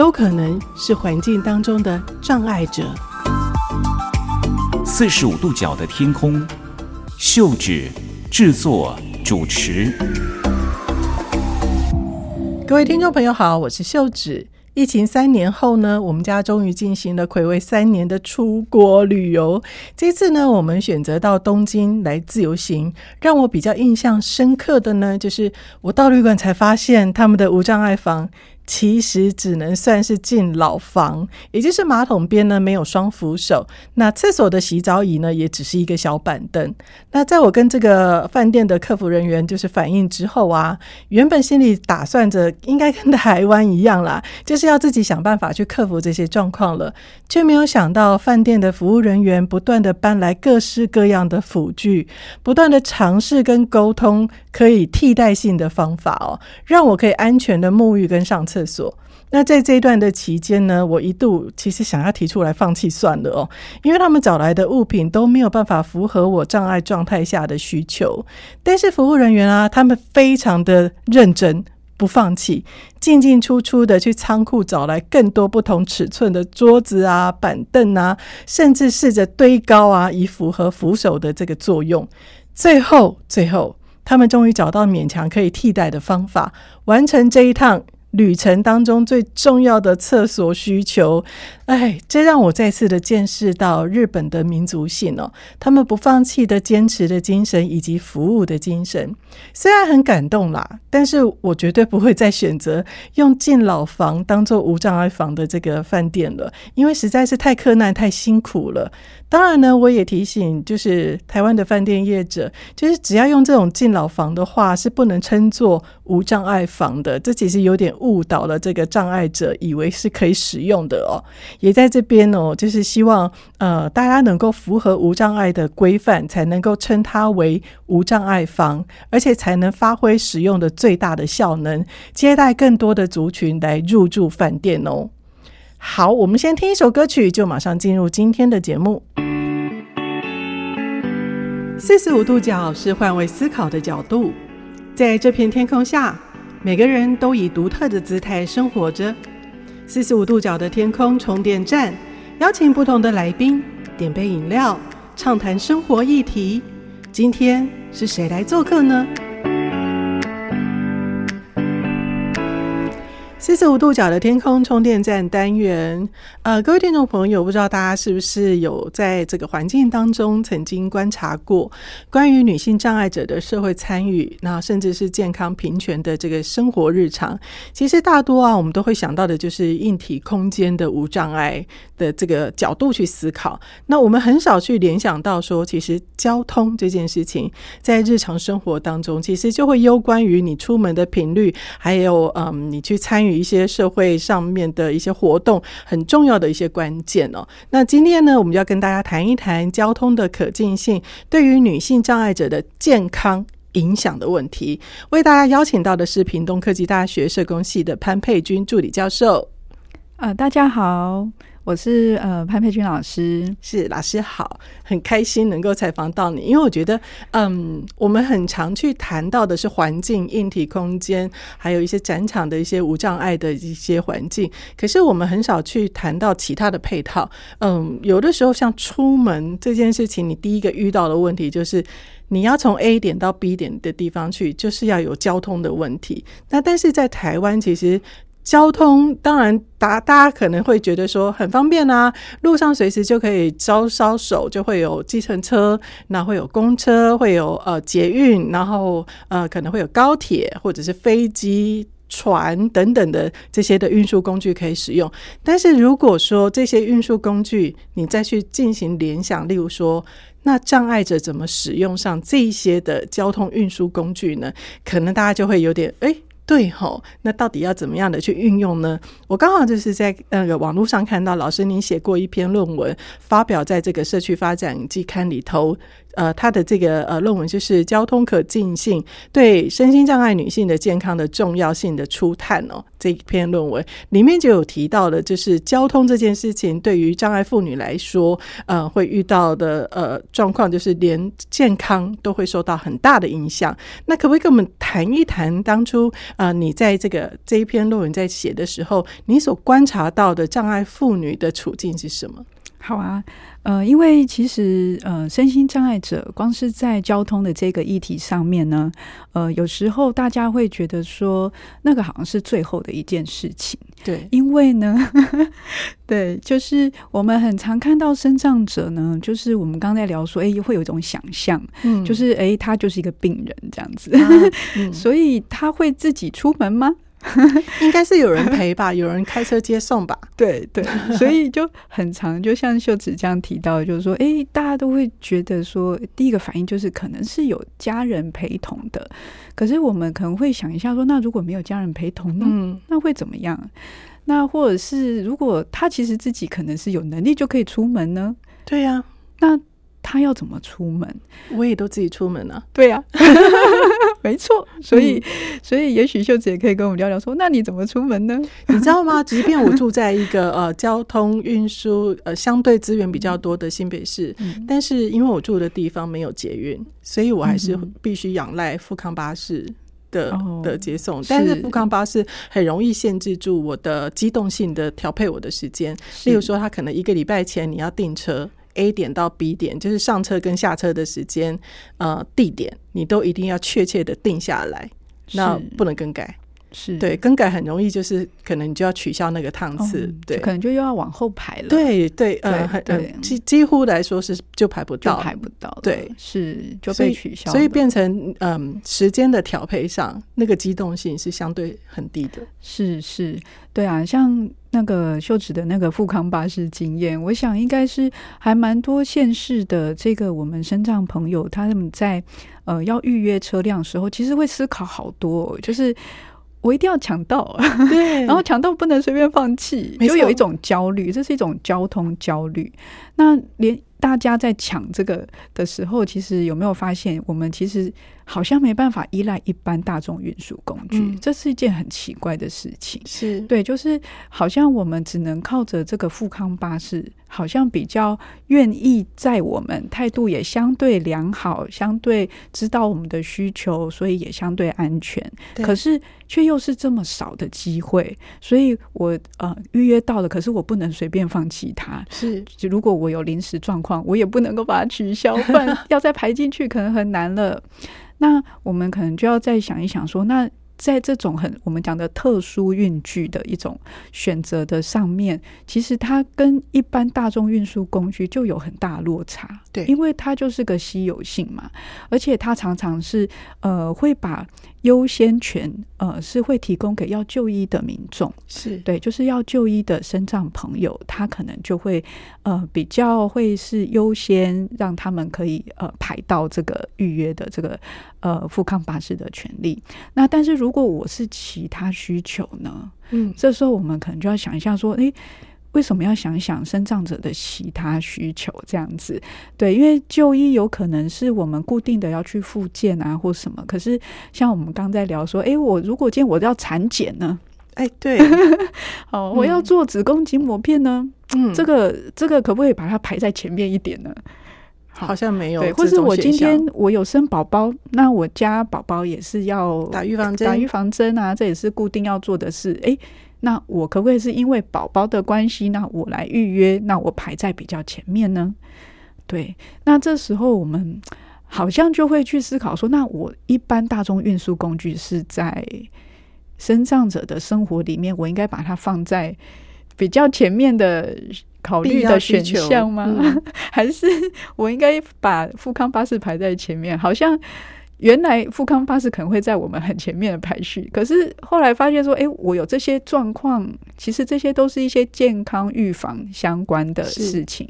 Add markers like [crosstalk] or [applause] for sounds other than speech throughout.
都可能是环境当中的障碍者。四十五度角的天空，秀芷制作主持。各位听众朋友好，我是秀芷。疫情三年后呢，我们家终于进行了暌违三年的出国旅游。这次呢，我们选择到东京来自由行。让我比较印象深刻的呢，就是我到旅馆才发现他们的无障碍房。其实只能算是进老房，也就是马桶边呢没有双扶手，那厕所的洗澡椅呢也只是一个小板凳。那在我跟这个饭店的客服人员就是反映之后啊，原本心里打算着应该跟台湾一样啦，[laughs] 就是要自己想办法去克服这些状况了，却没有想到饭店的服务人员不断的搬来各式各样的辅具，不断的尝试跟沟通可以替代性的方法哦，让我可以安全的沐浴跟上厕。厕所。那在这一段的期间呢，我一度其实想要提出来放弃算了哦，因为他们找来的物品都没有办法符合我障碍状态下的需求。但是服务人员啊，他们非常的认真，不放弃，进进出出的去仓库找来更多不同尺寸的桌子啊、板凳啊，甚至试着堆高啊，以符合扶手的这个作用。最后，最后，他们终于找到勉强可以替代的方法，完成这一趟。旅程当中最重要的厕所需求，哎，这让我再次的见识到日本的民族性哦，他们不放弃的坚持的精神以及服务的精神，虽然很感动啦，但是我绝对不会再选择用敬老房当做无障碍房的这个饭店了，因为实在是太困难、太辛苦了。当然呢，我也提醒，就是台湾的饭店业者，就是只要用这种敬老房的话，是不能称作无障碍房的。这其实有点误导了这个障碍者，以为是可以使用的哦。也在这边哦，就是希望呃大家能够符合无障碍的规范，才能够称它为无障碍房，而且才能发挥使用的最大的效能，接待更多的族群来入住饭店哦。好，我们先听一首歌曲，就马上进入今天的节目。四十五度角是换位思考的角度，在这片天空下，每个人都以独特的姿态生活着。四十五度角的天空充电站，邀请不同的来宾，点杯饮料，畅谈生活议题。今天是谁来做客呢？四十五度角的天空充电站单元，呃，各位听众朋友，不知道大家是不是有在这个环境当中曾经观察过关于女性障碍者的社会参与，那甚至是健康平权的这个生活日常。其实大多啊，我们都会想到的就是硬体空间的无障碍的这个角度去思考。那我们很少去联想到说，其实交通这件事情在日常生活当中，其实就会攸关于你出门的频率，还有嗯，你去参与。一些社会上面的一些活动，很重要的一些关键哦。那今天呢，我们就要跟大家谈一谈交通的可进性对于女性障碍者的健康影响的问题。为大家邀请到的是屏东科技大学社工系的潘佩君助理教授。呃，大家好。我是呃潘佩君老师，是老师好，很开心能够采访到你，因为我觉得，嗯，我们很常去谈到的是环境、硬体空间，还有一些展场的一些无障碍的一些环境，可是我们很少去谈到其他的配套。嗯，有的时候像出门这件事情，你第一个遇到的问题就是你要从 A 点到 B 点的地方去，就是要有交通的问题。那但是在台湾，其实。交通当然，大大家可能会觉得说很方便啊，路上随时就可以招招手，就会有计程车，那会有公车，会有呃捷运，然后呃可能会有高铁或者是飞机、船等等的这些的运输工具可以使用。但是如果说这些运输工具你再去进行联想，例如说，那障碍者怎么使用上这些的交通运输工具呢？可能大家就会有点诶。对吼，那到底要怎么样的去运用呢？我刚好就是在那个网络上看到，老师您写过一篇论文，发表在这个社区发展季刊里头。呃，他的这个呃论文就是交通可进性对身心障碍女性的健康的重要性的初探哦。这一篇论文里面就有提到的，就是交通这件事情对于障碍妇女来说，呃，会遇到的呃状况，就是连健康都会受到很大的影响。那可不可以跟我们谈一谈，当初呃你在这个这一篇论文在写的时候，你所观察到的障碍妇女的处境是什么？好啊，呃，因为其实呃，身心障碍者光是在交通的这个议题上面呢，呃，有时候大家会觉得说，那个好像是最后的一件事情。对，因为呢，[laughs] 对，就是我们很常看到身障者呢，就是我们刚才聊说，哎，会有一种想象，嗯，就是哎，他就是一个病人这样子，啊嗯、[laughs] 所以他会自己出门吗？[laughs] 应该是有人陪吧，[laughs] 有人开车接送吧。对对，所以就很长，[laughs] 就像秀子这样提到，就是说，哎，大家都会觉得说，第一个反应就是可能是有家人陪同的。可是我们可能会想一下说，那如果没有家人陪同呢？嗯，那会怎么样？那或者是如果他其实自己可能是有能力就可以出门呢？对呀，那。他要怎么出门？我也都自己出门啊。对呀、啊，[laughs] [laughs] 没错。所以，嗯、所以也许秀子也可以跟我们聊聊说，那你怎么出门呢？你知道吗？[laughs] 即便我住在一个呃交通运输呃相对资源比较多的新北市，嗯、但是因为我住的地方没有捷运，所以我还是必须仰赖富康巴士的、嗯、的接送。但是富康巴士很容易限制住我的机动性的调配我的时间。例如说，他可能一个礼拜前你要订车。A 点到 B 点，就是上车跟下车的时间，呃，地点你都一定要确切的定下来，那不能更改。是对，更改很容易，就是可能你就要取消那个趟次，哦、对，可能就又要往后排了。对对，呃，对，几几乎来说是就排不到，排不到，对，是就被取消，所以变成嗯，时间的调配上那个机动性是相对很低的。是是，对啊，像那个秀芷的那个富康巴士经验，我想应该是还蛮多县市的这个我们身障朋友他们在呃要预约车辆的时候，其实会思考好多，就是。我一定要抢到，对，[laughs] 然后抢到不能随便放弃，就有一种焦虑，这是一种交通焦虑。那连大家在抢这个的时候，其实有没有发现，我们其实好像没办法依赖一般大众运输工具，嗯，这是一件很奇怪的事情。是对，就是好像我们只能靠着这个富康巴士，好像比较愿意载我们，态度也相对良好，相对知道我们的需求，所以也相对安全。可是却又是这么少的机会，所以我呃预约到了，可是我不能随便放弃它。是，如果我有临时状况。我也不能够把它取消，不然 [laughs] 要再排进去可能很难了。那我们可能就要再想一想说，说那在这种很我们讲的特殊运具的一种选择的上面，其实它跟一般大众运输工具就有很大落差。对，因为它就是个稀有性嘛，而且它常常是呃会把。优先权，呃，是会提供给要就医的民众，是对，就是要就医的身障朋友，他可能就会，呃，比较会是优先让他们可以呃排到这个预约的这个呃复康巴士的权利。那但是如果我是其他需求呢？嗯，这时候我们可能就要想一下说，诶。为什么要想想身障者的其他需求这样子？对，因为就医有可能是我们固定的要去复健啊，或什么。可是像我们刚在聊说，哎，我如果今天我要产检呢？哎，对，[laughs] 好，我要做子宫颈抹片呢？嗯，这个这个可不可以把它排在前面一点呢？好像没有。对，或是我今天我有生宝宝，那我家宝宝也是要打预防针，打预防针啊，这也是固定要做的事。哎。那我可不可以是因为宝宝的关系，那我来预约，那我排在比较前面呢？对，那这时候我们好像就会去思考说，那我一般大众运输工具是在身障者的生活里面，我应该把它放在比较前面的考虑的选项吗？嗯、[laughs] 还是我应该把富康巴士排在前面？好像。原来富康巴士可能会在我们很前面的排序，可是后来发现说，哎，我有这些状况，其实这些都是一些健康预防相关的事情，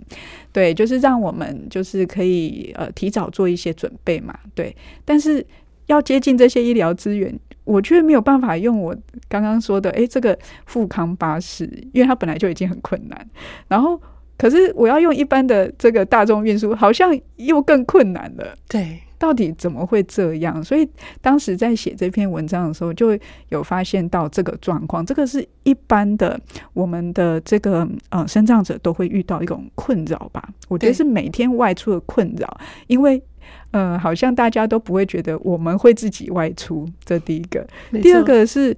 对，就是让我们就是可以呃提早做一些准备嘛，对。但是要接近这些医疗资源，我却没有办法用我刚刚说的，哎，这个富康巴士，因为它本来就已经很困难，然后可是我要用一般的这个大众运输，好像又更困难了。对。到底怎么会这样？所以当时在写这篇文章的时候，就有发现到这个状况。这个是一般的，我们的这个呃，生长者都会遇到一种困扰吧？我觉得是每天外出的困扰，因为呃，好像大家都不会觉得我们会自己外出。这第一个，第二个是。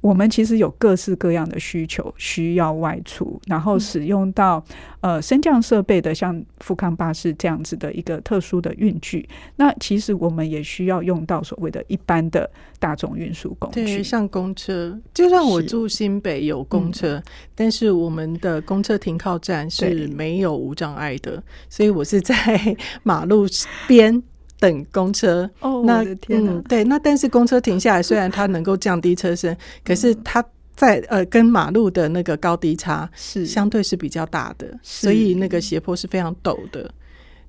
我们其实有各式各样的需求，需要外出，然后使用到、嗯、呃升降设备的，像富康巴士这样子的一个特殊的运具。那其实我们也需要用到所谓的一般的大众运输工具，对，像公车。就算我住新北有公车，嗯、但是我们的公车停靠站是没有无障碍的，所以我是在 [laughs] 马路边。等公车。哦，那天哪，嗯，对，那但是公车停下来，虽然它能够降低车身，[laughs] 可是它在呃跟马路的那个高低差是。相对是比较大的，所以那个斜坡是非常陡的。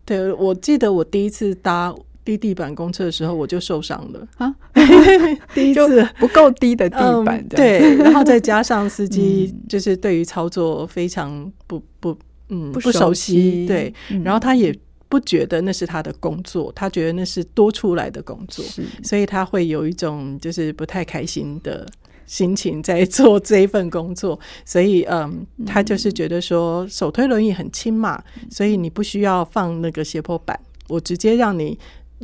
对，我记得我第一次搭低地板公车的时候，我就受伤了。啊，[laughs] 第一次。不够低的地板，嗯，对，然后再加上司机 [laughs] 就是对于操作非常不不嗯不熟悉，对，然后他也。不觉得那是他的工作，他觉得那是多出来的工作，所以他会有一种就是不太开心的心情在做这一份工作。所以，嗯，他就是觉得说手推轮椅很轻嘛，所以你不需要放那个斜坡板，我直接让你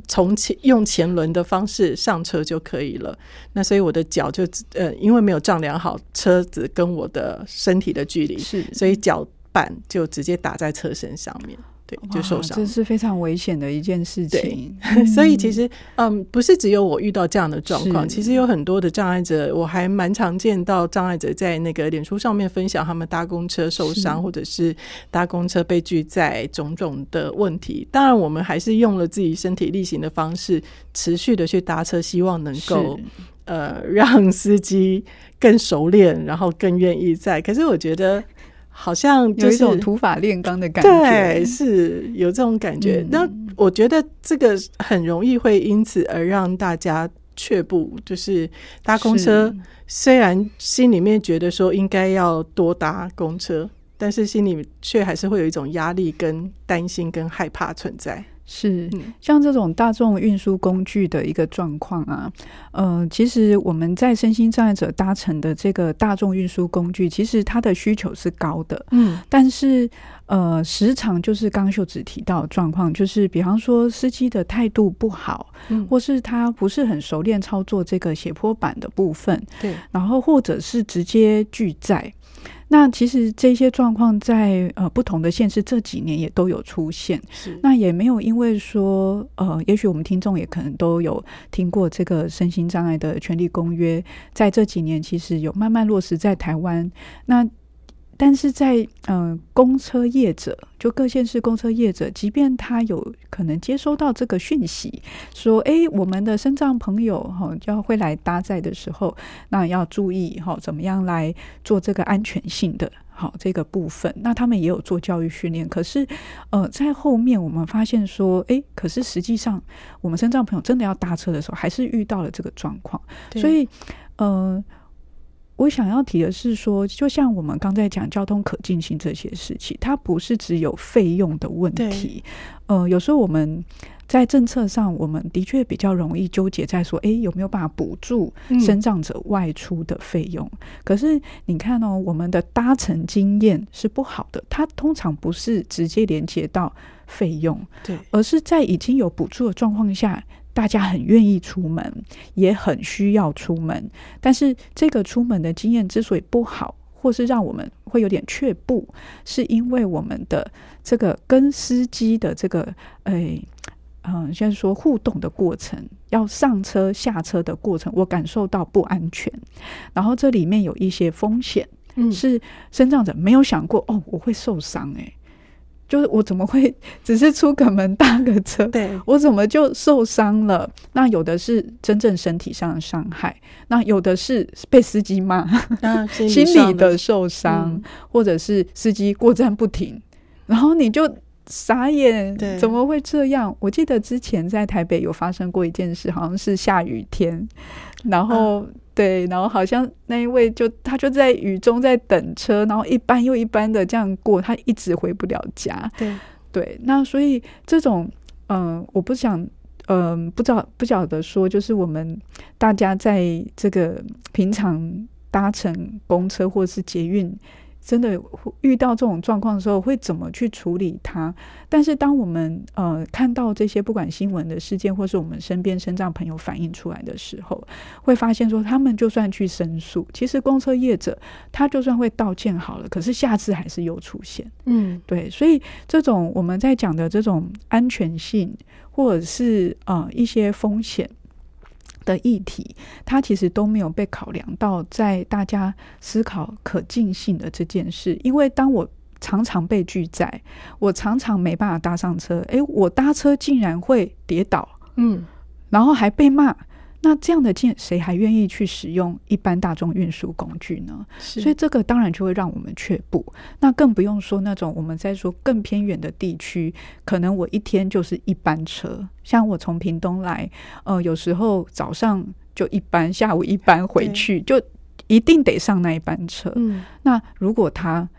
从前用前轮的方式上车就可以了。那所以我的脚就呃，因为没有丈量好车子跟我的身体的距离，是，所以脚板就直接打在车身上面。对，就受伤，这是非常危险的一件事情。[laughs] 所以其实，嗯，不是只有我遇到这样的状况，其实有很多的障碍者，我还蛮常见到障碍者在那个脸书上面分享他们搭公车受伤，或者是搭公车被拒载种种的问题。当然，我们还是用了自己身体力行的方式，持续的去搭车，希望能够呃 [laughs] 让司机更熟练，然后更愿意在。可是我觉得。好像、就是、有一种土法炼钢的感觉，对，是有这种感觉。那、嗯、我觉得这个很容易会因此而让大家却步，就是搭公车，虽然心里面觉得说应该要多搭公车，但是心里却还是会有一种压力、跟担心、跟害怕存在。是，像这种大众运输工具的一个状况啊，呃，其实我们在身心障碍者搭乘的这个大众运输工具，其实它的需求是高的，嗯，但是呃，时常就是刚秀子提到的状况，就是比方说司机的态度不好，嗯，或是他不是很熟练操作这个斜坡板的部分，对，然后或者是直接拒载。那其实这些状况在呃不同的县市这几年也都有出现，是那也没有因为说呃，也许我们听众也可能都有听过这个身心障碍的权利公约，在这几年其实有慢慢落实在台湾。那但是在嗯、公车业者就各县市公车业者，即便他有可能接收到这个讯息，说，哎，我们的身障朋友哈要会来搭载的时候，那要注意哈，怎么样来做这个安全性的好这个部分。那他们也有做教育训练，可是呃，在后面我们发现说，哎，可是实际上我们身障朋友真的要搭车的时候，还是遇到了这个状况，所以呃。我想要提的是说，就像我们刚才讲交通可进行这些事情，它不是只有费用的问题。呃，有时候我们在政策上，我们的确比较容易纠结在说，诶，有没有办法补助生长者外出的费用？嗯。可是你看哦，我们的搭乘经验是不好的，它通常不是直接连接到费用，对，而是在已经有补助的状况下。大家很愿意出门，也很需要出门，但是这个出门的经验之所以不好，或是让我们会有点却步，是因为我们的这个跟司机的这个，哎，嗯，先说互动的过程，要上车下车的过程，我感受到不安全，然后这里面有一些风险，嗯，是身障者没有想过，哦，我会受伤，欸，就是我怎么会 [laughs] 只是出个门搭个车？对，我怎么就受伤了？那有的是真正身体上的伤害，那有的是被司机骂，啊、[laughs] 心理的受伤，嗯、或者是司机过站不停，然后你就傻眼，怎么会这样？我记得之前在台北有发生过一件事，好像是下雨天，然后、啊、对，然后好像那一位就他就在雨中在等车，然后一班又一班的这样过，他一直回不了家。对对，那所以这种嗯、呃，我不想嗯、呃，不知道不晓得说，就是我们大家在这个平常搭乘公车或者是捷运。真的遇到这种状况的时候，会怎么去处理它？但是，当我们呃看到这些不管新闻的事件，或是我们身边身障朋友反映出来的时候，会发现说，他们就算去申诉，其实公车业者他就算会道歉好了，可是下次还是又出现。嗯，对，所以这种我们在讲的这种安全性，或者是呃一些风险。的议题，它其实都没有被考量到在大家思考可进性的这件事。因为当我常常被拒载，我常常没办法搭上车，诶，我搭车竟然会跌倒，嗯，然后还被骂。那这样的件，谁还愿意去使用一般大众运输工具呢？所以这个当然就会让我们却步。那更不用说那种我们在说更偏远的地区，可能我一天就是一班车。像我从屏东来，呃，有时候早上就一班，下午一班回去，就一定得上那一班车。嗯，那如果他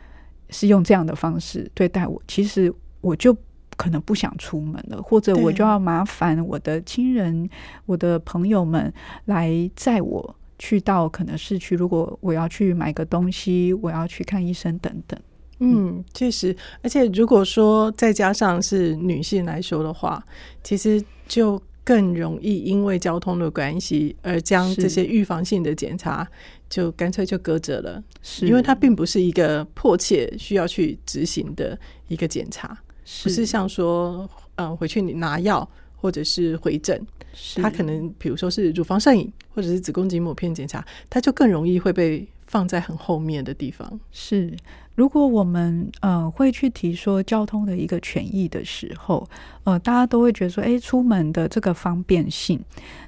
是用这样的方式对待我，其实我就。可能不想出门了，或者我就要麻烦我的亲人、我的朋友们来载我去到可能市区。如果我要去买个东西，我要去看医生等等。嗯，确实，而且如果说再加上是女性来说的话，其实就更容易因为交通的关系而将这些预防性的检查就干脆就搁着了，是因为它并不是一个迫切需要去执行的一个检查。不是像说，嗯，回去你拿药或者是回诊，他可能比如说是乳房摄影或者是子宫颈抹片检查，它就更容易会被放在很后面的地方。是，如果我们呃会去提说交通的一个权益的时候，呃，大家都会觉得说，哎，出门的这个方便性，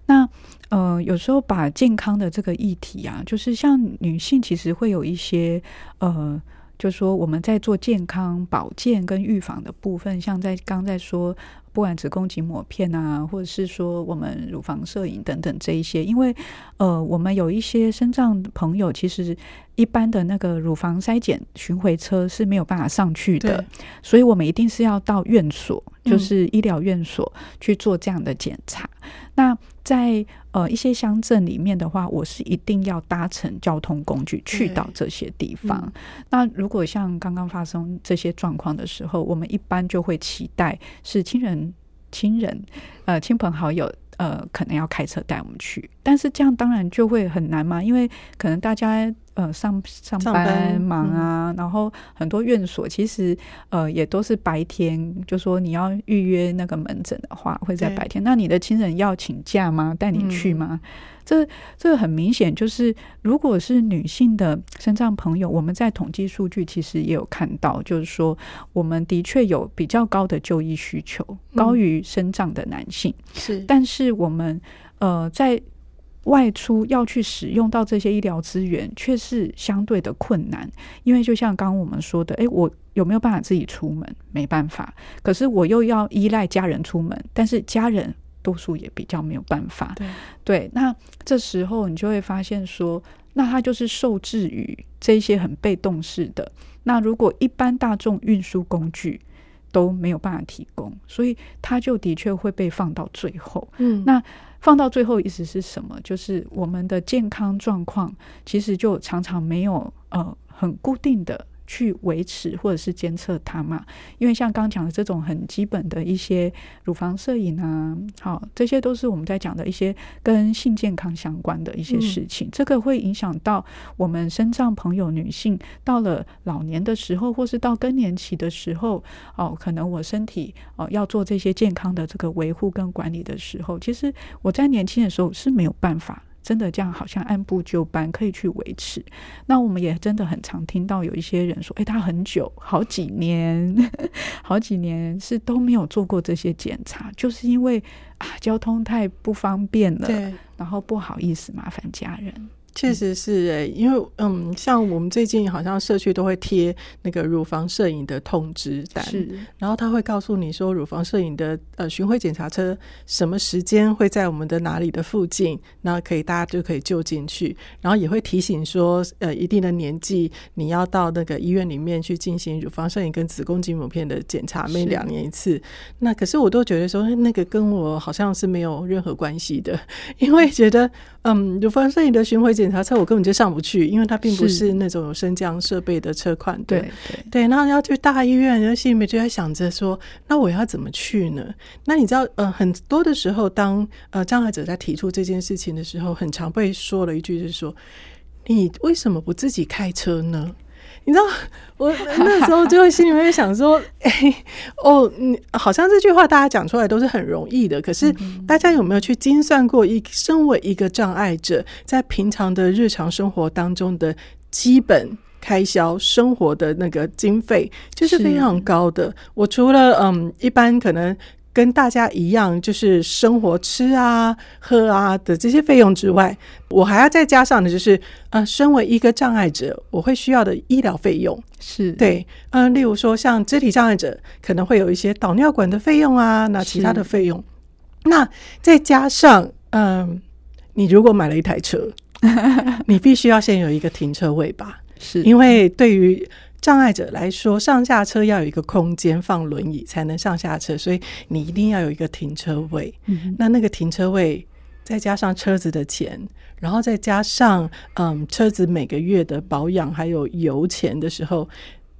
那呃有时候把健康的这个议题啊，就是像女性其实会有一些呃。就是说我们在做健康保健跟预防的部分，像在刚在说，不管子宫颈抹片啊，或者是说我们乳房摄影等等这一些，因为呃，我们有一些身障朋友，其实一般的那个乳房筛检巡回车是没有办法上去的，所以我们一定是要到院所，就是医疗院所去做这样的检查。嗯、那在呃一些乡镇里面的话，我是一定要搭乘交通工具去到这些地方。嗯、那如果像刚刚发生这些状况的时候，我们一般就会期待是亲人、亲人、呃亲朋好友。呃，可能要开车带我们去，但是这样当然就会很难嘛，因为可能大家呃上上班忙啊，然后很多院所其实呃也都是白天，就说你要预约那个门诊的话，会在白天。那你的亲人要请假吗？带你去吗？嗯这这个很明显，就是如果是女性的身障朋友，我们在统计数据其实也有看到，就是说我们的确有比较高的就医需求，高于身障的男性。是，但是我们呃在外出要去使用到这些医疗资源，却是相对的困难，因为就像刚刚我们说的，诶，我有没有办法自己出门？没办法，可是我又要依赖家人出门，但是家人。多数也比较没有办法，对，对，那这时候你就会发现说，那他就是受制于这些很被动式的。那如果一般大众运输工具都没有办法提供，所以他就的确会被放到最后。嗯，那放到最后意思是什么？就是我们的健康状况其实就常常没有呃很固定的。去维持或者是监测它嘛？因为像刚讲的这种很基本的一些乳房摄影啊，好，这些都是我们在讲的一些跟性健康相关的一些事情。嗯、这个会影响到我们身障朋友女性到了老年的时候，或是到更年期的时候，哦，可能我身体哦要做这些健康的这个维护跟管理的时候，其实我在年轻的时候是没有办法。真的这样好像按部就班可以去维持，那我们也真的很常听到有一些人说，诶，他很久好几年，[laughs] 好几年是都没有做过这些检查，就是因为啊交通太不方便了，然后不好意思麻烦家人。确实是诶，因为嗯，像我们最近好像社区都会贴那个乳房摄影的通知单，是，然后他会告诉你说，乳房摄影的呃巡回检查车什么时间会在我们的哪里的附近，那可以大家就可以就近去，然后也会提醒说，呃，一定的年纪你要到那个医院里面去进行乳房摄影跟子宫颈抹片的检查，每两年一次。那可是我都觉得说，那个跟我好像是没有任何关系的，[laughs] 因为觉得嗯，乳房摄影的巡回检查车我根本就上不去，因为它并不是那种有升降设备的车款。对对对，然后要去大医院，然后心里面就在想着说，那我要怎么去呢？那你知道，呃，很多的时候，当呃障碍者在提出这件事情的时候，很常被说了一句，就是说，你为什么不自己开车呢？你知道，我 [laughs] 那时候就会心里面想说，[laughs] 哎、欸，哦，你好像这句话大家讲出来都是很容易的，可是大家有没有去精算过一身为一个障碍者，在平常的日常生活当中的基本开销、生活的那个经费，就是非常高的。我除了嗯，一般可能。跟大家一样，就是生活吃啊、喝啊的这些费用之外，我还要再加上的，就是呃，身为一个障碍者，我会需要的医疗费用是对，嗯、呃，例如说像肢体障碍者可能会有一些导尿管的费用啊，那其他的费用，那再加上嗯、呃，你如果买了一台车，[laughs] 你必须要先有一个停车位吧？是因为对于。障碍者来说，上下车要有一个空间放轮椅才能上下车，所以你一定要有一个停车位。嗯、那那个停车位再加上车子的钱，然后再加上嗯车子每个月的保养还有油钱的时候，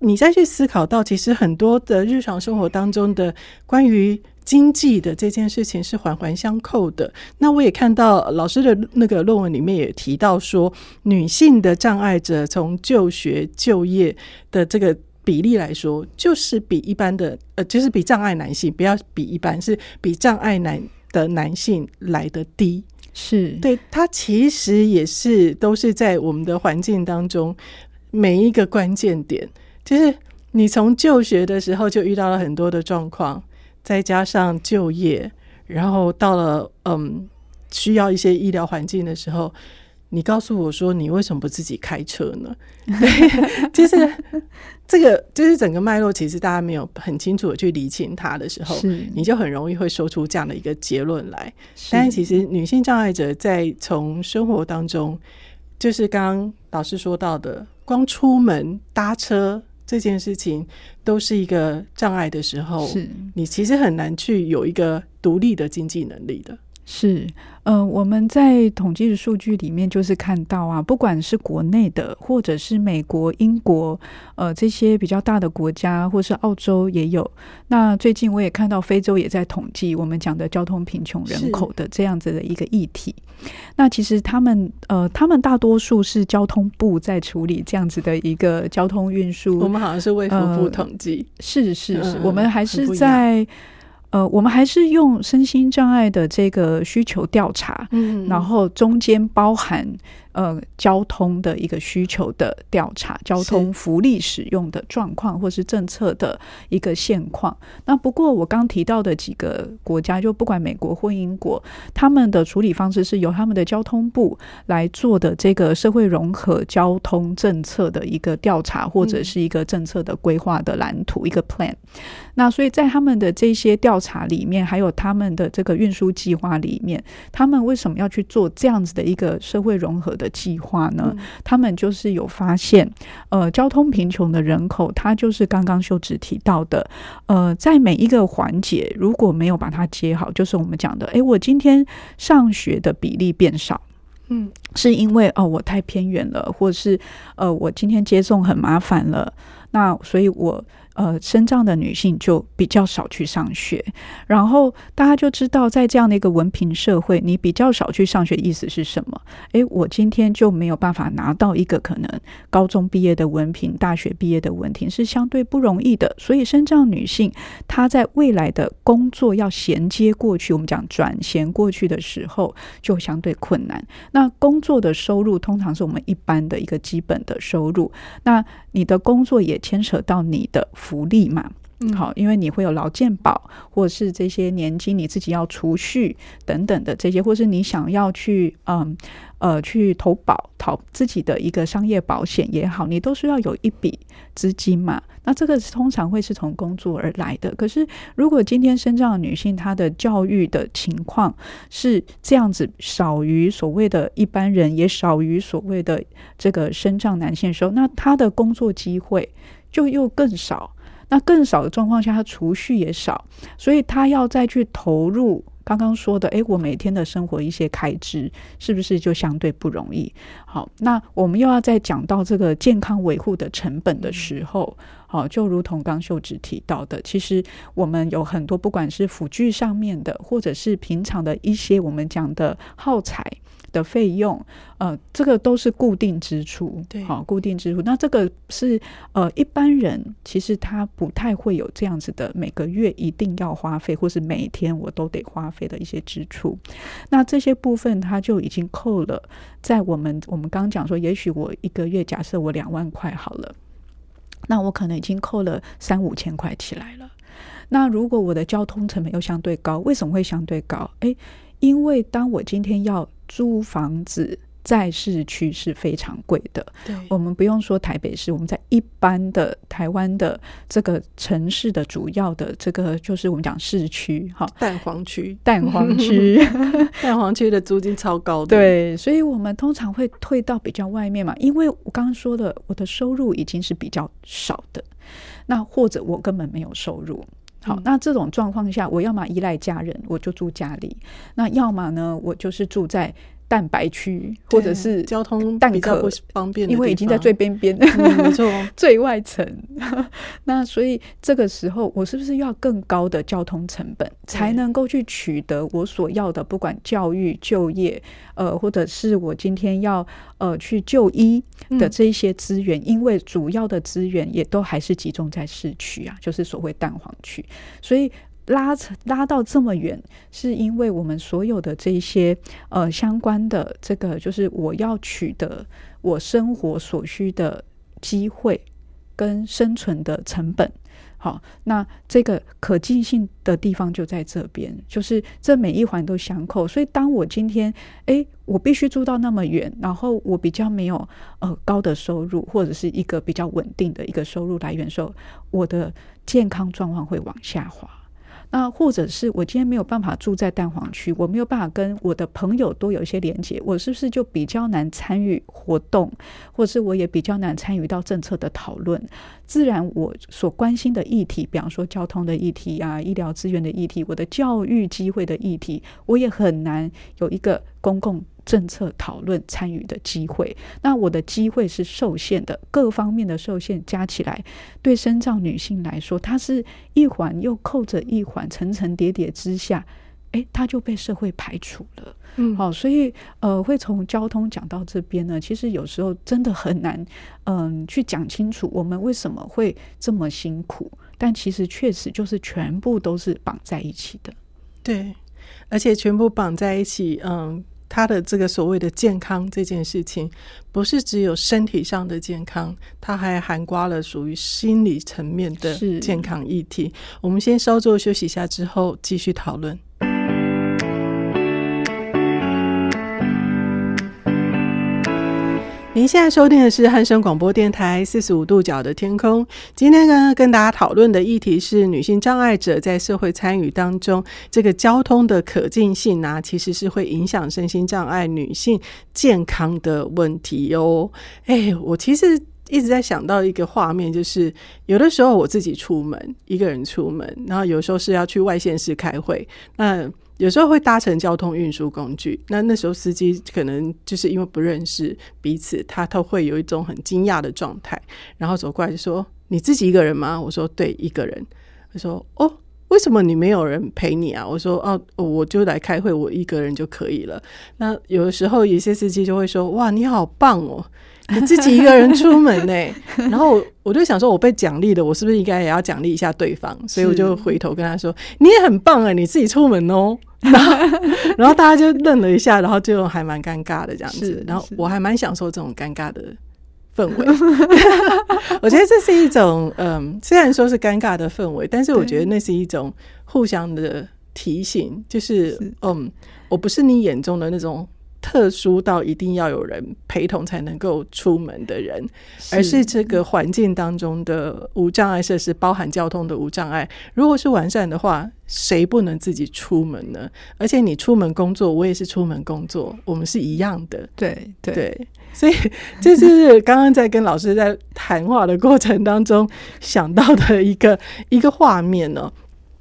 你再去思考到，其实很多的日常生活当中的关于。经济的这件事情是环环相扣的。那我也看到老师的那个论文里面也提到说，女性的障碍者从就学就业的这个比例来说，就是比一般的呃，就是比障碍男性，不要比一般，是比障碍男的男性来的低。是对，他其实也是都是在我们的环境当中每一个关键点，就是你从就学的时候就遇到了很多的状况。再加上就业，然后到了嗯需要一些医疗环境的时候，你告诉我说，你为什么不自己开车呢？[laughs] 对，就是这个，就是整个脉络，其实大家没有很清楚的去理清它的时候，你就很容易会说出这样的一个结论来。但是其实女性障碍者在从生活当中，就是刚刚老师说到的，光出门搭车。这件事情都是一个障碍的时候，是你其实很难去有一个独立的经济能力的。是，呃，我们在统计的数据里面就是看到啊，不管是国内的，或者是美国、英国，呃，这些比较大的国家，或是澳洲也有。那最近我也看到非洲也在统计我们讲的交通贫穷人口的这样子的一个议题。那其实他们，呃，他们大多数是交通部在处理这样子的一个交通运输。我们好像是卫福部统计，呃，是是是，嗯，我们还是在。呃，我们还是用身心障碍的这个需求调查，嗯，然后中间包含。呃，交通的一个需求的调查，交通福利使用的状况，或是政策的一个现况。那不过我刚提到的几个国家，就不管美国或英国，他们的处理方式是由他们的交通部来做的这个社会融合交通政策的一个调查，或者是一个政策的规划的蓝图，嗯、一个 plan。那所以在他们的这些调查里面，还有他们的这个运输计划里面，他们为什么要去做这样子的一个社会融合的计划呢？他们就是有发现，呃，交通贫穷的人口，他就是刚刚秀芷提到的，呃，在每一个环节如果没有把它接好，就是我们讲的，诶，我今天上学的比例变少，嗯，是因为哦，我太偏远了，或者是呃，我今天接送很麻烦了，那所以我。呃，身障的女性就比较少去上学，然后大家就知道，在这样的一个文凭社会，你比较少去上学，意思是什么？诶，我今天就没有办法拿到一个可能高中毕业的文凭、大学毕业的文凭，是相对不容易的。所以，身障女性她在未来的工作要衔接过去，我们讲转衔过去的时候，就相对困难。那工作的收入通常是我们一般的一个基本的收入，那你的工作也牵扯到你的。福利嘛，嗯，好，因为你会有劳健保，或者是这些年金你自己要储蓄等等的这些，或是你想要去嗯呃去投保，投自己的一个商业保险也好，你都需要有一笔资金嘛。那这个通常会是从工作而来的。可是如果今天身障的女性她的教育的情况是这样子，少于所谓的一般人，也少于所谓的这个身障男性的时候，那她的工作机会就又更少。那更少的状况下，他储蓄也少，所以他要再去投入刚刚说的，诶，我每天的生活一些开支，是不是就相对不容易？好，那我们又要再讲到这个健康维护的成本的时候，好，就如同刚秀芷提到的，其实我们有很多不管是辅具上面的，或者是平常的一些我们讲的耗材。的费用，呃，这个都是固定支出，对，好，固定支出。那这个是呃，一般人其实他不太会有这样子的，每个月一定要花费，或是每天我都得花费的一些支出。那这些部分他就已经扣了，在我们我们刚刚讲说，也许我一个月假设我两万块好了，那我可能已经扣了三五千块起来了。那如果我的交通成本又相对高，为什么会相对高？诶，因为当我今天要租房子在市区是非常贵的。对，我们不用说台北市，我们在一般的台湾的这个城市的主要的这个就是我们讲市区哈，蛋黄区，蛋黄区，[laughs] 蛋黄区的租金超高的。对，所以我们通常会退到比较外面嘛，因为我刚刚说的，我的收入已经是比较少的，那或者我根本没有收入。好，那这种状况下，我要么依赖家人，我就住家里；那要么呢，我就是住在蛋白区，或者是交通比较不方便，因为已经在最边边，嗯、没错，[laughs] 最外层。[laughs] 那所以这个时候，我是不是要更高的交通成本，才能够去取得我所要的，不管教育、就业，呃，或者是我今天要。呃，去就医的这一些资源，嗯，因为主要的资源也都还是集中在市区啊，就是所谓蛋黄区，所以拉扯拉到这么远，是因为我们所有的这一些呃相关的这个，就是我要取得我生活所需的机会跟生存的成本。好，那这个可进性的地方就在这边，就是这每一环都相扣。所以，当我今天，诶，我必须住到那么远，然后我比较没有呃高的收入，或者是一个比较稳定的一个收入来源时候，我的健康状况会往下滑。那或者是我今天没有办法住在蛋黄区，我没有办法跟我的朋友多有一些连接，我是不是就比较难参与活动，或者是我也比较难参与到政策的讨论？自然，我所关心的议题，比方说交通的议题啊、医疗资源的议题、我的教育机会的议题，我也很难有一个公共。政策讨论参与的机会，那我的机会是受限的，各方面的受限加起来，对身障女性来说，它是一环又扣着一环，层层叠叠之下，诶，她就被社会排除了。嗯，好，所以呃，会从交通讲到这边呢，其实有时候真的很难，嗯、呃，去讲清楚我们为什么会这么辛苦，但其实确实就是全部都是绑在一起的。对，而且全部绑在一起，嗯。他的这个所谓的健康这件事情，不是只有身体上的健康，它还含刮了属于心理层面的健康议题。我们先稍作休息一下，之后继续讨论。您现在收听的是汉声广播电台四十五度角的天空。今天呢，跟大家讨论的议题是女性障碍者在社会参与当中，这个交通的可进性啊，其实是会影响身心障碍女性健康的问题哦。哎，我其实一直在想到一个画面，就是有的时候我自己出门，一个人出门，然后有时候是要去外县市开会，那。有时候会搭乘交通运输工具，那那时候司机可能就是因为不认识彼此，他都会有一种很惊讶的状态，然后走过来就说：“你自己一个人吗？”我说：“对，一个人。”他说：“哦，为什么你没有人陪你啊？”我说：“哦，我就来开会，我一个人就可以了。”那有的时候有些司机就会说：“哇，你好棒哦！”你 [laughs] 自己一个人出门呢？然后我就想说，我被奖励了，我是不是应该也要奖励一下对方？所以我就回头跟他说：“你也很棒啊，你自己出门哦。[laughs] ”然后，然后大家就愣了一下，然后就还蛮尴尬的这样子。然后我还蛮享受这种尴尬的氛围。[laughs] 我觉得这是一种，嗯，虽然说是尴尬的氛围，但是我觉得那是一种互相的提醒，就是，是嗯，我不是你眼中的那种。特殊到一定要有人陪同才能够出门的人，而是这个环境当中的无障碍设施，包含交通的无障碍。如果是完善的话，谁不能自己出门呢？而且你出门工作，我也是出门工作，我们是一样的。对对，对，所以这是刚刚在跟老师在谈话的过程当中想到的一个一个画面呢。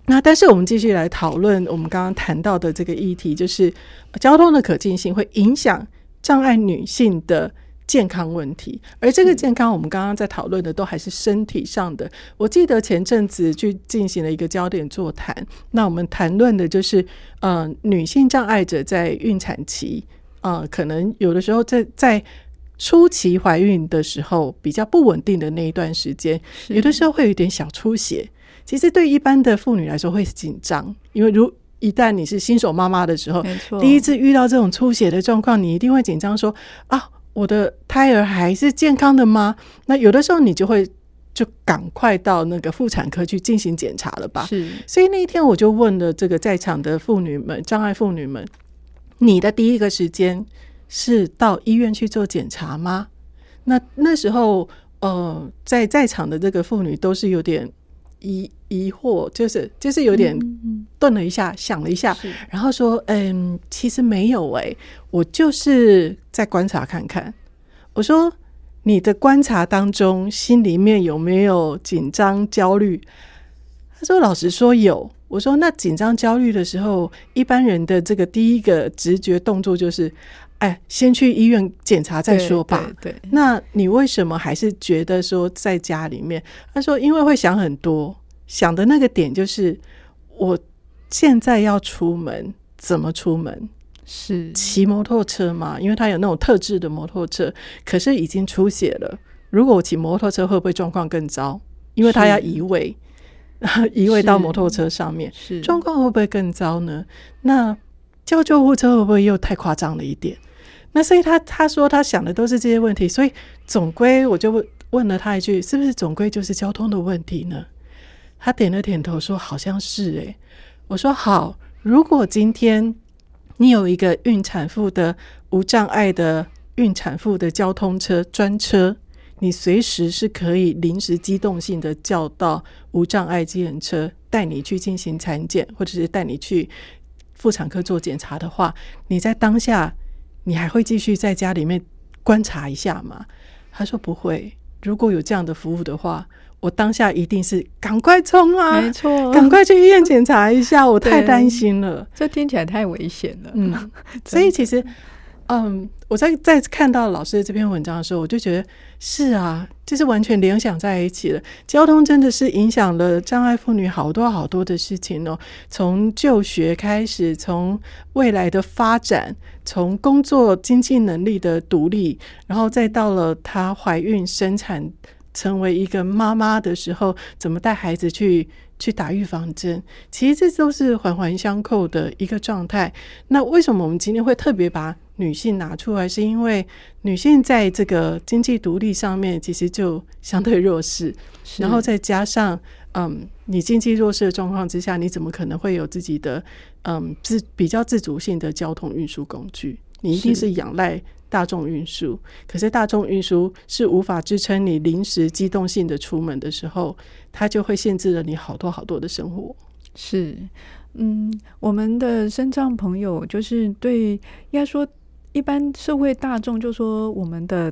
那但是我们继续来讨论我们刚刚谈到的这个议题，就是交通的可进性会影响障碍女性的健康问题。而这个健康，我们刚刚在讨论的都还是身体上的。我记得前阵子去进行了一个焦点座谈，那我们谈论的就是，呃，女性障碍者在孕产期，呃，可能有的时候在在初期怀孕的时候比较不稳定的那一段时间，有的时候会有一点小出血。其实对一般的妇女来说会紧张，因为如一旦你是新手妈妈的时候，第一次遇到这种出血的状况，你一定会紧张，说啊，我的胎儿还是健康的吗？那有的时候你就会就赶快到那个妇产科去进行检查了吧。是，所以那一天我就问了这个在场的妇女们，障碍妇女们，你的第一个时间是到医院去做检查吗？那那时候，呃，在在场的这个妇女都是有点。疑疑惑，就是就是有点顿了一下，想了一下，然后说：“嗯，其实没有哎、欸，我就是在观察看看。”我说：“你的观察当中，心里面有没有紧张、焦虑？”他说：“老实说有。”我说：“那紧张、焦虑的时候，一般人的这个第一个直觉动作就是。”哎，先去医院检查再说吧。那你为什么还是觉得说在家里面？他说，因为会想很多，想的那个点就是，我现在要出门，怎么出门？是骑摩托车嘛？因为他有那种特制的摩托车，可是已经出血了。如果我骑摩托车，会不会状况更糟？因为他要移位，[laughs] 移位到摩托车上面，是状况会不会更糟呢？那叫救护车会不会又太夸张了一点？那所以他他说他想的都是这些问题，所以总归我就问问了他一句，是不是总归就是交通的问题呢？他点了点头说好像是诶。我说好，如果今天你有一个孕产妇的无障碍的孕产妇的交通车专车，你随时是可以临时机动性的叫到无障碍计程车带你去进行产检，或者是带你去妇产科做检查的话，你在当下。你还会继续在家里面观察一下吗？他说不会。如果有这样的服务的话，我当下一定是赶快冲啊！没错，赶快去医院检查一下，我太担心了。[laughs] 这听起来太危险了。嗯，[laughs] 所以其实。嗯，我在在看到老师的这篇文章的时候，我就觉得是啊，就是完全联想在一起了。交通真的是影响了障碍妇女好多好多的事情哦，从就学开始，从未来的发展，从工作经济能力的独立，然后再到了她怀孕生产，成为一个妈妈的时候，怎么带孩子去去打预防针？其实这都是环环相扣的一个状态。那为什么我们今天会特别把女性拿出来，是因为女性在这个经济独立上面其实就相对弱势，然后再加上，嗯，你经济弱势的状况之下，你怎么可能会有自己的嗯自比较自主性的交通运输工具？你一定是仰赖大众运输，可是大众运输是无法支撑你临时机动性的出门的时候，它就会限制了你好多好多的生活。是，嗯，我们的身障朋友就是对，应该说。一般社会大众就说，我们的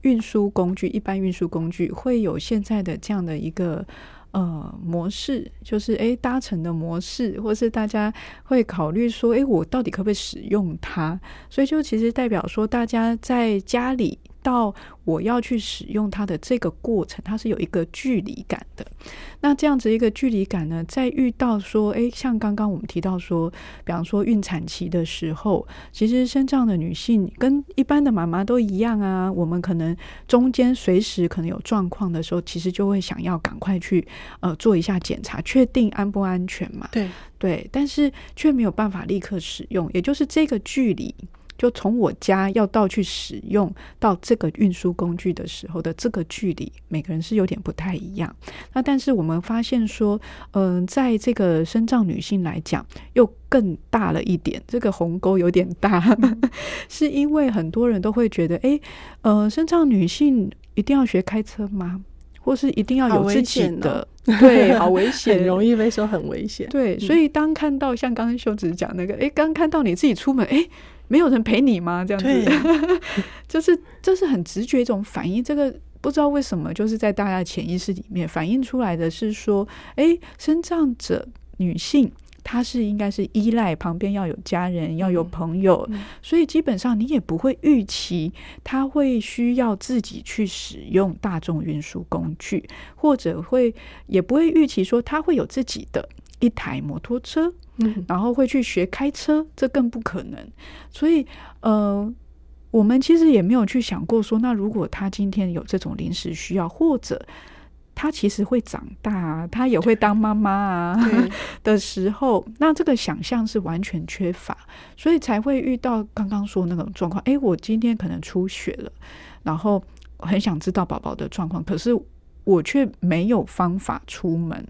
运输工具，一般运输工具会有现在的这样的一个呃模式，就是诶搭乘的模式，或是大家会考虑说，诶我到底可不可以使用它？所以就其实代表说，大家在家里。到我要去使用它的这个过程，它是有一个距离感的。那这样子一个距离感呢，在遇到说，诶，像刚刚我们提到说，比方说孕产期的时候，其实身障的女性跟一般的妈妈都一样啊。我们可能中间随时可能有状况的时候，其实就会想要赶快去呃做一下检查，确定安不安全嘛。对对，但是却没有办法立刻使用，也就是这个距离。就从我家要到去使用到这个运输工具的时候的这个距离，每个人是有点不太一样。那但是我们发现说，嗯、呃，在这个身障女性来讲，又更大了一点，这个鸿沟有点大，[laughs] 是因为很多人都会觉得，哎，呃，身障女性一定要学开车吗？或是一定要有自己的？[laughs] 对，好危险，很容易被说很危险。对，所以当看到像刚刚秀子讲那个，哎，刚看到你自己出门，哎，没有人陪你吗？这样子，[laughs] 就是这是很直觉一种反应。这个不知道为什么，就是在大家的潜意识里面反映出来的是说，哎，生障者女性。他是应该是依赖旁边要有家人，要有朋友，嗯嗯、所以基本上你也不会预期他会需要自己去使用大众运输工具，或者会也不会预期说他会有自己的一台摩托车，嗯，然后会去学开车，这更不可能。所以，呃，我们其实也没有去想过说，那如果他今天有这种临时需要，或者。他其实会长大啊，他也会当妈妈啊 [laughs] 的时候，那这个想象是完全缺乏，所以才会遇到刚刚说那种状况。诶，我今天可能出血了，然后很想知道宝宝的状况，可是我却没有方法出门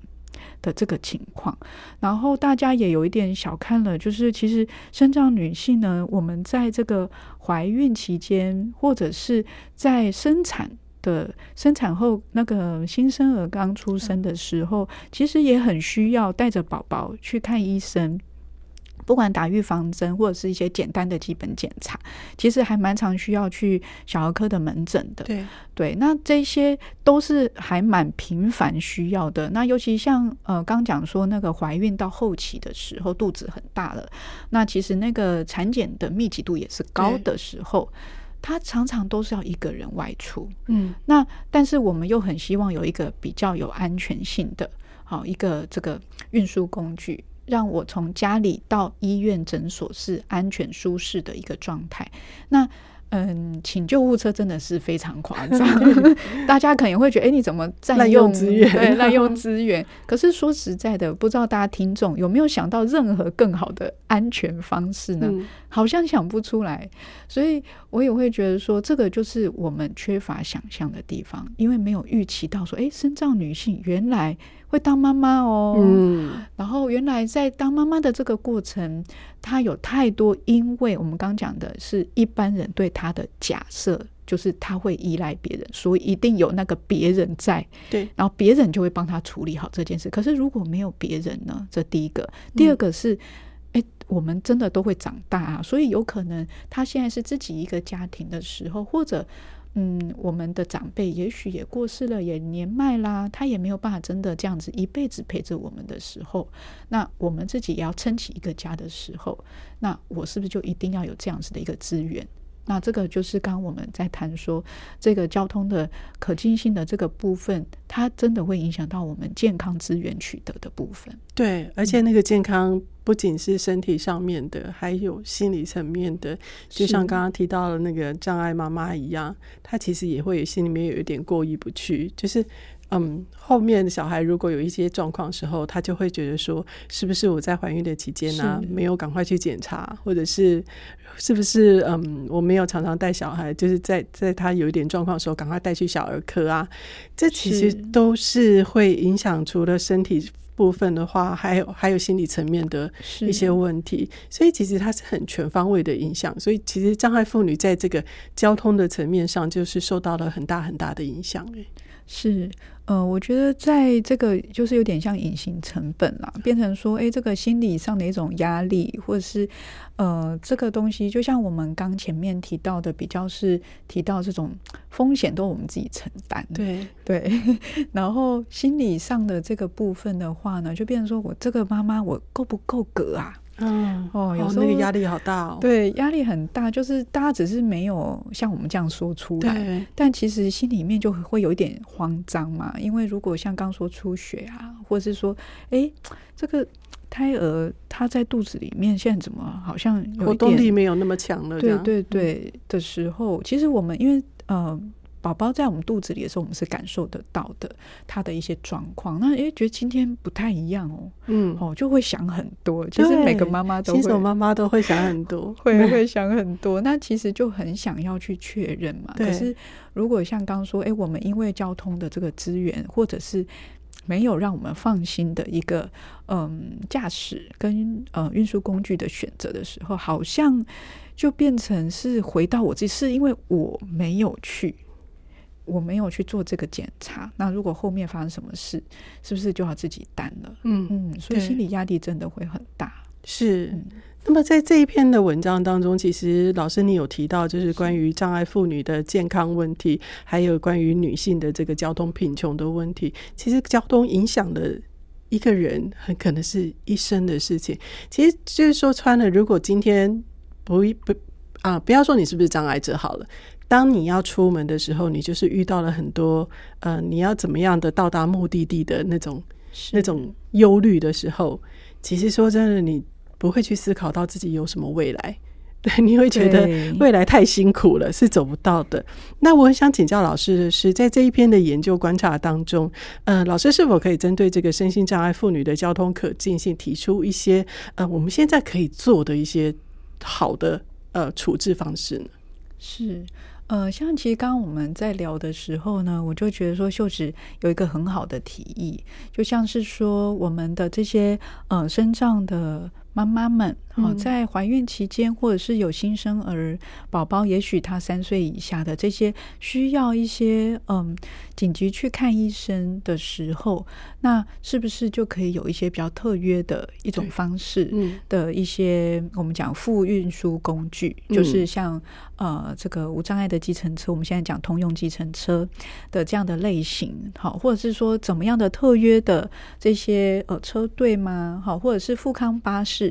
的这个情况。然后大家也有一点小看了，就是其实身障女性呢，我们在这个怀孕期间，或者是在生产。的生产后，那个新生儿刚出生的时候，其实也很需要带着宝宝去看医生，不管打预防针或者是一些简单的基本检查，其实还蛮常需要去小儿科的门诊的。对对，那这些都是还蛮频繁需要的。那尤其像呃刚讲说那个怀孕到后期的时候，肚子很大了，那其实那个产检的密集度也是高的时候。他常常都是要一个人外出，嗯，那但是我们又很希望有一个比较有安全性的，好一个这个运输工具，让我从家里到医院诊所是安全舒适的一个状态。那嗯，请救护车真的是非常夸张，[laughs] 大家可能会觉得，哎，你怎么占用资源？对，滥用资源。[laughs] 可是说实在的，不知道大家听众有没有想到任何更好的安全方式呢？嗯、好像想不出来，所以我也会觉得说，这个就是我们缺乏想象的地方，因为没有预期到说，哎，身障女性原来。会当妈妈哦，嗯，然后原来在当妈妈的这个过程，她有太多，因为我们刚讲的是一般人对她的假设，就是他会依赖别人，所以一定有那个别人在，对，然后别人就会帮他处理好这件事。可是如果没有别人呢？这第一个，第二个是，哎、嗯，我们真的都会长大啊，所以有可能他现在是自己一个家庭的时候，或者。嗯，我们的长辈也许也过世了，也年迈啦，他也没有办法真的这样子一辈子陪着我们的时候，那我们自己也要撑起一个家的时候，那我是不是就一定要有这样子的一个资源？那这个就是刚刚我们在谈说这个交通的可近性的这个部分，它真的会影响到我们健康资源取得的部分。对，而且那个健康不仅是身体上面的，还有心理层面的。就像刚刚提到的那个障碍妈妈一样，她其实也会心里面有一点过意不去，就是。嗯，后面的小孩如果有一些状况的时候，他就会觉得说，是不是我在怀孕的期间呢、啊，没有赶快去检查，或者是是不是嗯，我没有常常带小孩，就是在在他有一点状况的时候，赶快带去小儿科啊。这其实都是会影响除了身体部分的话，还有还有心理层面的一些问题。所以其实它是很全方位的影响。所以其实障碍妇女在这个交通的层面上，就是受到了很大很大的影响。是。呃，我觉得在这个就是有点像隐形成本啦，变成说，哎，这个心理上的一种压力，或者是呃，这个东西，就像我们刚前面提到的，比较是提到这种风险都我们自己承担，对对。[laughs] 然后心理上的这个部分的话呢，就变成说我这个妈妈我够不够格啊？嗯哦，有时候那个压力好大哦。对，压力很大，就是大家只是没有像我们这样说出来，但其实心里面就会有一点慌张嘛。因为如果像刚说出血啊，或者是说，哎，这个胎儿他在肚子里面现在怎么好像有动力没有那么强了？对对对的时候，其实我们因为呃。宝宝在我们肚子里的时候，我们是感受得到的他的一些状况。那诶，觉得今天不太一样哦，嗯，哦，就会想很多。其实每个妈妈都会，新手妈妈都会想很多，[laughs] 会会想很多。那其实就很想要去确认嘛。可是如果像刚刚说，哎，我们因为交通的这个资源，或者是没有让我们放心的一个嗯驾驶跟呃运输工具的选择的时候，好像就变成是回到我自己，是因为我没有去，我没有去做这个检查。那如果后面发生什么事，是不是就要自己担了？嗯嗯，所以心理压力真的会很大。是。嗯那么在这一篇的文章当中，其实老师你有提到，就是关于障碍妇女的健康问题，还有关于女性的这个交通贫穷的问题。其实交通影响的一个人，很可能是一生的事情。其实就是说穿了，如果今天不不啊，不要说你是不是障碍者好了，当你要出门的时候，你就是遇到了很多呃，你要怎么样的到达目的地的那种那种忧虑的时候，其实说真的，你。不会去思考到自己有什么未来，[laughs] 对，你会觉得未来太辛苦了，是走不到的。那我很想请教老师的是，在这一篇的研究观察当中，呃，老师是否可以针对这个身心障碍妇女的交通可进性，提出一些呃，我们现在可以做的一些好的呃处置方式呢？是。呃，像其实刚刚我们在聊的时候呢，我就觉得说秀子有一个很好的提议，就像是说我们的这些呃身障的妈妈们。好，在怀孕期间，或者是有新生儿宝宝，也许他三岁以下的这些需要一些嗯紧急去看医生的时候，那是不是就可以有一些比较特约的一种方式的一些我们讲副运输工具，就是像呃这个无障碍的计程车，我们现在讲通用计程车的这样的类型，好，或者是说怎么样的特约的这些呃车队吗？好，或者是富康巴士，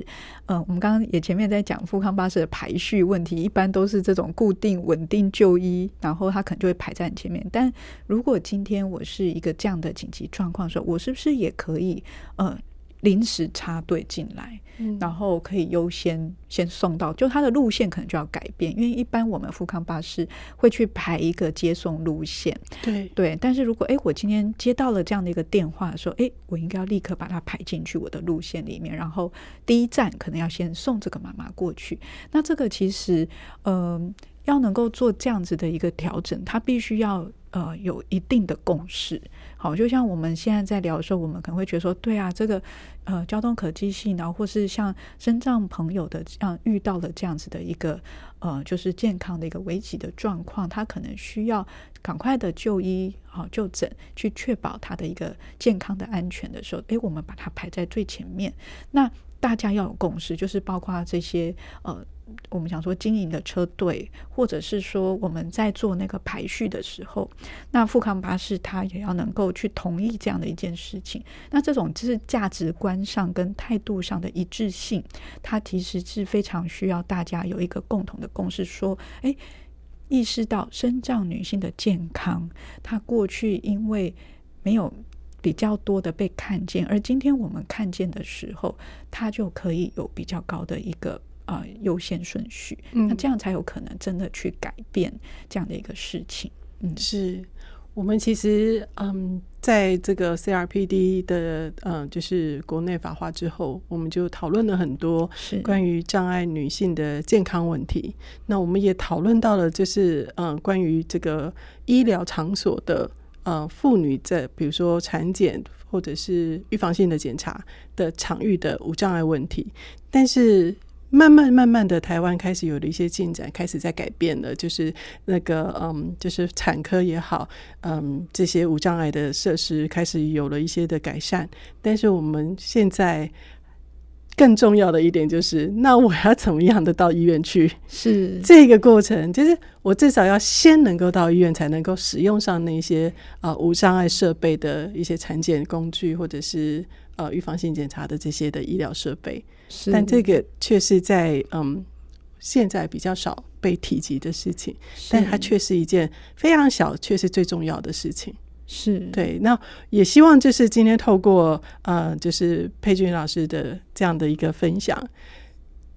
嗯。我们刚刚也前面在讲富康巴士的排序问题，一般都是这种固定稳定就医，然后他可能就会排在你前面。但如果今天我是一个这样的紧急状况的时候，我是不是也可以嗯？临时插队进来，然后可以优先先送到，就它的路线可能就要改变，因为一般我们富康巴士会去排一个接送路线，对对。但是如果哎，我今天接到了这样的一个电话，说哎，我应该要立刻把它排进去我的路线里面，然后第一站可能要先送这个妈妈过去。那这个其实，嗯、呃，要能够做这样子的一个调整，它必须要。呃，有一定的共识。好，就像我们现在在聊的时候，我们可能会觉得说，对啊，这个呃交通可及性，然后或是像身障朋友的这样遇到了这样子的一个呃，就是健康的一个危急的状况，他可能需要赶快的就医好就诊，去确保他的一个健康的安全的时候，诶，我们把它排在最前面。那大家要有共识，就是包括这些呃。我们想说经营的车队，或者是说我们在做那个排序的时候，那富康巴士它也要能够去同意这样的一件事情。那这种就是价值观上跟态度上的一致性，它其实是非常需要大家有一个共同的共识，说，哎，意识到身障女性的健康，她过去因为没有比较多的被看见，而今天我们看见的时候，她就可以有比较高的一个。啊、呃，优先顺序，那这样才有可能真的去改变这样的一个事情。嗯，是我们其实嗯，在这个 CRPD 的嗯，就是国内法化之后，我们就讨论了很多关于障碍女性的健康问题。那我们也讨论到了，就是嗯，关于这个医疗场所的呃，妇女在比如说产检或者是预防性的检查的场域的无障碍问题，但是。慢慢慢慢的，台湾开始有了一些进展，开始在改变了。就是那个嗯，就是产科也好，嗯，这些无障碍的设施开始有了一些的改善。但是我们现在更重要的一点就是，那我要怎么样的到医院去？是这个过程，就是我至少要先能够到医院，才能够使用上那些啊、呃、无障碍设备的一些产检工具，或者是呃预防性检查的这些的医疗设备。但这个却是在嗯，现在比较少被提及的事情，但它却是一件非常小，却是最重要的事情。是对。那也希望就是今天透过呃，就是佩君老师的这样的一个分享，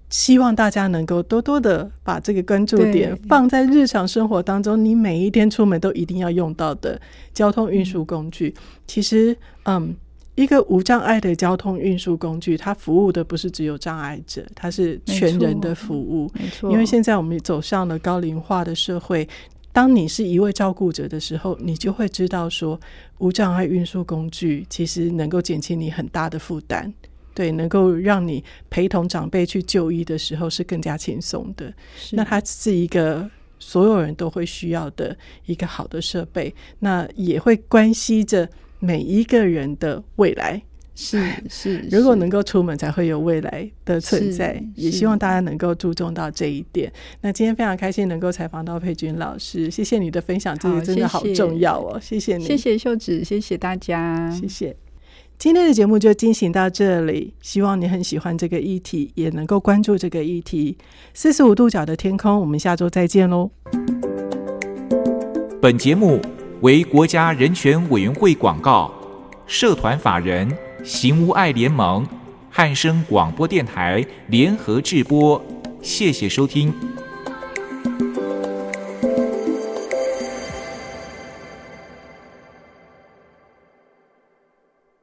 希望大家能够多多的把这个关注点放在日常生活当中，你每一天出门都一定要用到的交通运输工具。其实，嗯，一个无障碍的交通运输工具，它服务的不是只有障碍者，它是全人的服务。没错，因为现在我们走向了高龄化的社会，当你是一位照顾者的时候，你就会知道说，无障碍运输工具其实能够减轻你很大的负担。对，能够让你陪同长辈去就医的时候是更加轻松的。那它是一个所有人都会需要的一个好的设备，那也会关系着每一个人的未来。是是，[laughs] 如果能够出门，才会有未来的存在。也希望大家能够注重到这一点。那今天非常开心能够采访到佩君老师，谢谢你的分享，这个真的好重要哦。谢谢，谢谢你，谢谢秀子，谢谢大家，谢谢。今天的节目就进行到这里，希望你很喜欢这个议题，也能够关注这个议题。四十五度角的天空，我们下周再见喽。本节目为国家人权委员会广告，社团法人行无爱联盟、汉声广播电台联合制播，谢谢收听。